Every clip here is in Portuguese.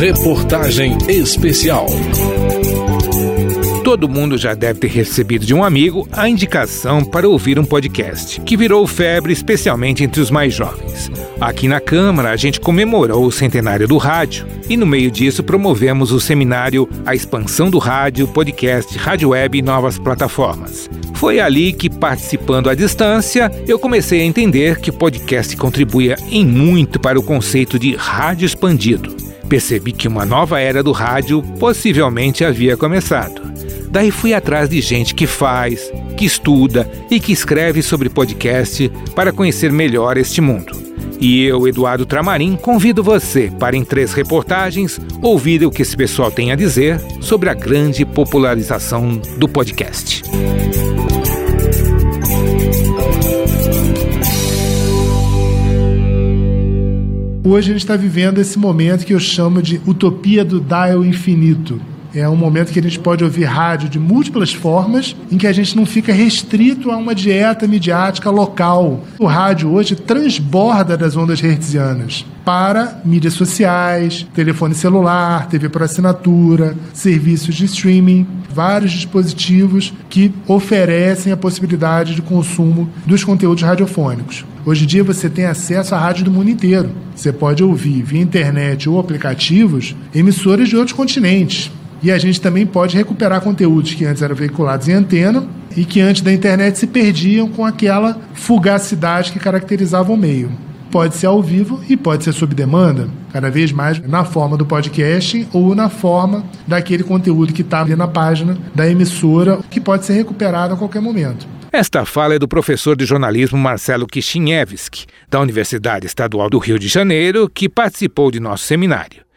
Reportagem especial. Todo mundo já deve ter recebido de um amigo a indicação para ouvir um podcast, que virou febre especialmente entre os mais jovens. Aqui na Câmara, a gente comemorou o centenário do rádio e, no meio disso, promovemos o seminário A Expansão do Rádio, Podcast, Rádio Web e Novas Plataformas. Foi ali que, participando à distância, eu comecei a entender que o podcast contribuía em muito para o conceito de rádio expandido. Percebi que uma nova era do rádio possivelmente havia começado. Daí fui atrás de gente que faz, que estuda e que escreve sobre podcast para conhecer melhor este mundo. E eu, Eduardo Tramarim, convido você para, em três reportagens, ouvir o que esse pessoal tem a dizer sobre a grande popularização do podcast. Hoje a gente está vivendo esse momento que eu chamo de utopia do dial infinito. É um momento que a gente pode ouvir rádio de múltiplas formas, em que a gente não fica restrito a uma dieta midiática local. O rádio hoje transborda das ondas hertzianas para mídias sociais, telefone celular, TV por assinatura, serviços de streaming, vários dispositivos que oferecem a possibilidade de consumo dos conteúdos radiofônicos. Hoje em dia você tem acesso à rádio do mundo inteiro. Você pode ouvir via internet ou aplicativos emissoras de outros continentes. E a gente também pode recuperar conteúdos que antes eram veiculados em antena e que antes da internet se perdiam com aquela fugacidade que caracterizava o meio. Pode ser ao vivo e pode ser sob demanda, cada vez mais na forma do podcast ou na forma daquele conteúdo que está ali na página da emissora, que pode ser recuperado a qualquer momento. Esta fala é do professor de jornalismo Marcelo Kishinevski, da Universidade Estadual do Rio de Janeiro, que participou de nosso seminário.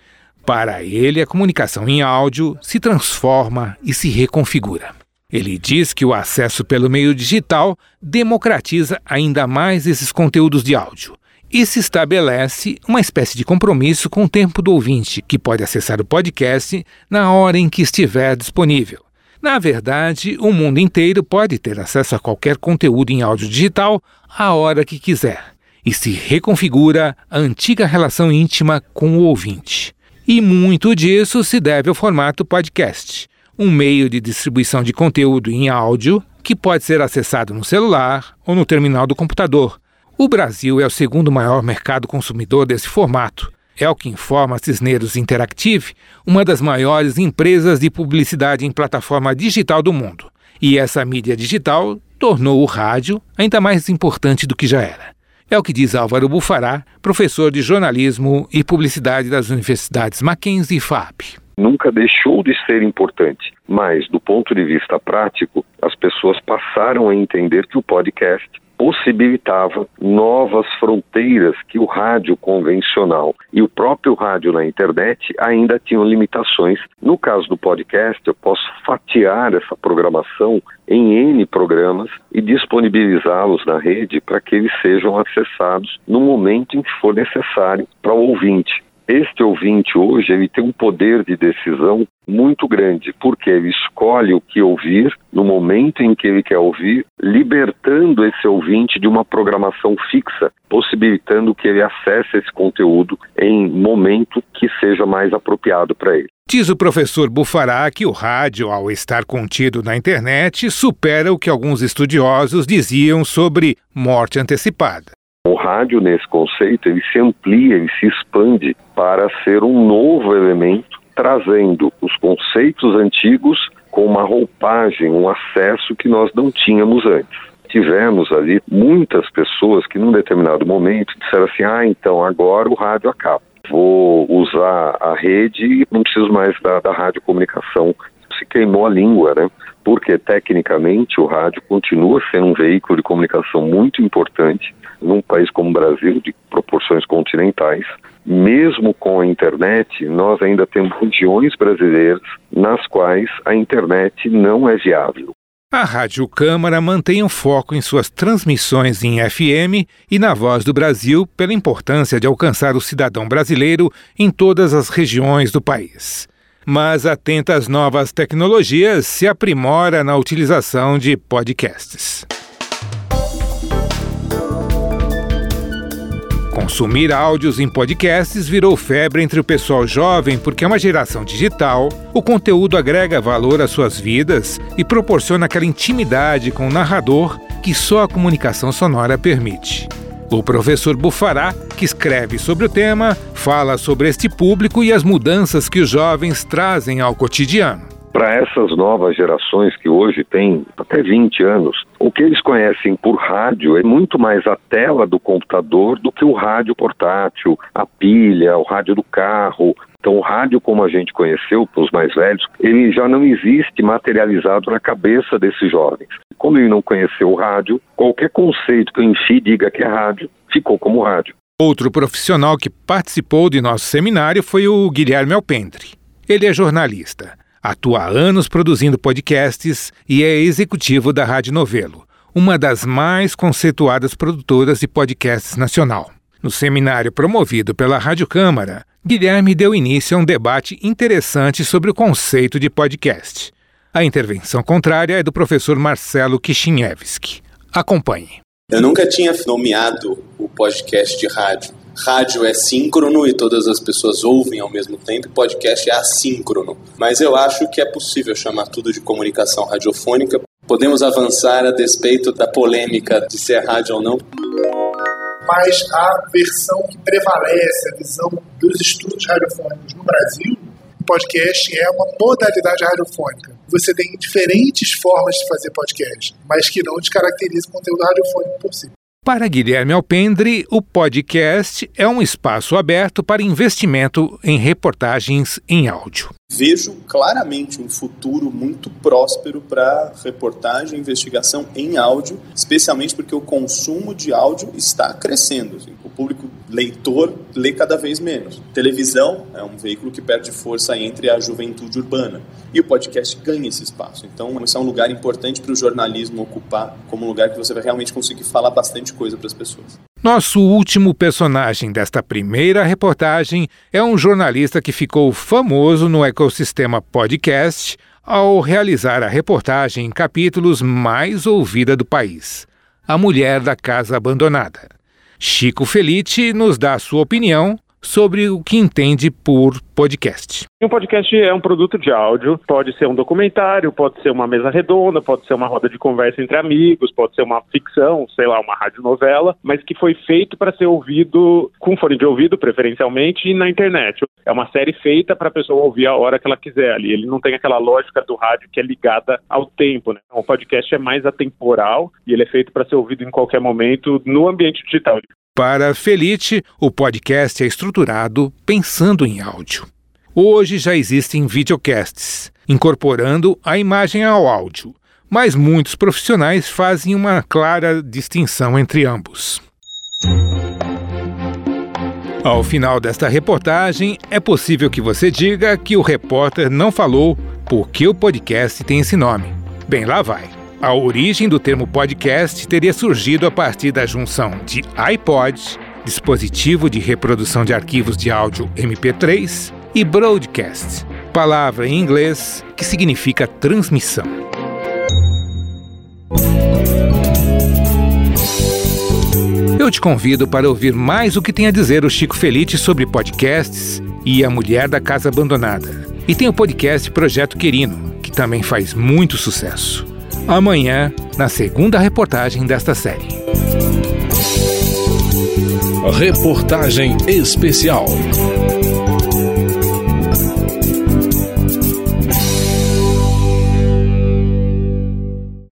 Para ele, a comunicação em áudio se transforma e se reconfigura. Ele diz que o acesso pelo meio digital democratiza ainda mais esses conteúdos de áudio e se estabelece uma espécie de compromisso com o tempo do ouvinte, que pode acessar o podcast na hora em que estiver disponível. Na verdade, o mundo inteiro pode ter acesso a qualquer conteúdo em áudio digital a hora que quiser, e se reconfigura a antiga relação íntima com o ouvinte. E muito disso se deve ao formato podcast, um meio de distribuição de conteúdo em áudio que pode ser acessado no celular ou no terminal do computador. O Brasil é o segundo maior mercado consumidor desse formato. É o que informa a Cisneros Interactive, uma das maiores empresas de publicidade em plataforma digital do mundo. E essa mídia digital tornou o rádio ainda mais importante do que já era. É o que diz Álvaro Bufará, professor de jornalismo e publicidade das universidades Mackenzie e FAP. Nunca deixou de ser importante, mas do ponto de vista prático, as pessoas passaram a entender que o podcast possibilitava novas fronteiras que o rádio convencional e o próprio rádio na internet ainda tinham limitações. No caso do podcast, eu posso fatiar essa programação em N programas e disponibilizá-los na rede para que eles sejam acessados no momento em que for necessário para o ouvinte. Este ouvinte hoje ele tem um poder de decisão muito grande, porque ele escolhe o que ouvir no momento em que ele quer ouvir, libertando esse ouvinte de uma programação fixa, possibilitando que ele acesse esse conteúdo em momento que seja mais apropriado para ele. Diz o professor Bufará que o rádio, ao estar contido na internet, supera o que alguns estudiosos diziam sobre morte antecipada. Rádio, nesse conceito, ele se amplia, ele se expande para ser um novo elemento, trazendo os conceitos antigos com uma roupagem, um acesso que nós não tínhamos antes. Tivemos ali muitas pessoas que, num determinado momento, disseram assim: ah, então agora o rádio acaba. Vou usar a rede e não preciso mais da, da radiocomunicação. Se queimou a língua, né? Porque, tecnicamente, o rádio continua sendo um veículo de comunicação muito importante num país como o Brasil, de proporções continentais, mesmo com a internet, nós ainda temos regiões brasileiras nas quais a internet não é viável. A Rádio Câmara mantém um foco em suas transmissões em FM e na Voz do Brasil pela importância de alcançar o cidadão brasileiro em todas as regiões do país. Mas atenta às novas tecnologias, se aprimora na utilização de podcasts. Consumir áudios em podcasts virou febre entre o pessoal jovem porque é uma geração digital. O conteúdo agrega valor às suas vidas e proporciona aquela intimidade com o narrador que só a comunicação sonora permite. O professor Bufará, que escreve sobre o tema, fala sobre este público e as mudanças que os jovens trazem ao cotidiano para essas novas gerações que hoje têm até 20 anos, o que eles conhecem por rádio é muito mais a tela do computador do que o rádio portátil, a pilha, o rádio do carro. Então, o rádio, como a gente conheceu, para os mais velhos, ele já não existe materializado na cabeça desses jovens. Como ele não conheceu o rádio, qualquer conceito que o Enchi diga que é rádio, ficou como rádio. Outro profissional que participou de nosso seminário foi o Guilherme Alpendre. Ele é jornalista. Atua há anos produzindo podcasts e é executivo da Rádio Novelo, uma das mais conceituadas produtoras de podcasts nacional. No seminário promovido pela Rádio Câmara, Guilherme deu início a um debate interessante sobre o conceito de podcast. A intervenção contrária é do professor Marcelo Kishinevski. Acompanhe. Eu nunca tinha nomeado o podcast de rádio rádio é síncrono e todas as pessoas ouvem ao mesmo tempo, podcast é assíncrono. Mas eu acho que é possível chamar tudo de comunicação radiofônica. Podemos avançar a despeito da polêmica de ser rádio ou não? Mas a versão que prevalece, a visão dos estudos radiofônicos no Brasil, o podcast é uma modalidade radiofônica. Você tem diferentes formas de fazer podcast, mas que não descaracterizam o conteúdo radiofônico por si. Para Guilherme Alpendre, o podcast é um espaço aberto para investimento em reportagens em áudio. Vejo claramente um futuro muito próspero para reportagem e investigação em áudio, especialmente porque o consumo de áudio está crescendo. Assim, o público leitor lê cada vez menos. Televisão é um veículo que perde força entre a juventude urbana. E o podcast ganha esse espaço. Então, esse é um lugar importante para o jornalismo ocupar como um lugar que você vai realmente conseguir falar bastante coisa para as pessoas. Nosso último personagem desta primeira reportagem é um jornalista que ficou famoso no ecossistema podcast ao realizar a reportagem em capítulos mais ouvida do país: A Mulher da Casa Abandonada. Chico Felite nos dá a sua opinião sobre o que entende por podcast. Um podcast é um produto de áudio, pode ser um documentário, pode ser uma mesa redonda, pode ser uma roda de conversa entre amigos, pode ser uma ficção, sei lá, uma radionovela, mas que foi feito para ser ouvido com fone de ouvido, preferencialmente, e na internet. É uma série feita para a pessoa ouvir a hora que ela quiser ali. Ele não tem aquela lógica do rádio que é ligada ao tempo, né? O podcast é mais atemporal e ele é feito para ser ouvido em qualquer momento no ambiente digital. Para Felite, o podcast é estruturado pensando em áudio. Hoje já existem videocasts, incorporando a imagem ao áudio, mas muitos profissionais fazem uma clara distinção entre ambos. Ao final desta reportagem, é possível que você diga que o repórter não falou porque o podcast tem esse nome. Bem, lá vai. A origem do termo podcast teria surgido a partir da junção de iPod, dispositivo de reprodução de arquivos de áudio MP3, e broadcast, palavra em inglês que significa transmissão. Eu te convido para ouvir mais o que tem a dizer o Chico Felite sobre podcasts e a Mulher da Casa Abandonada. E tem o podcast Projeto Querino, que também faz muito sucesso amanhã na segunda reportagem desta série. Reportagem especial.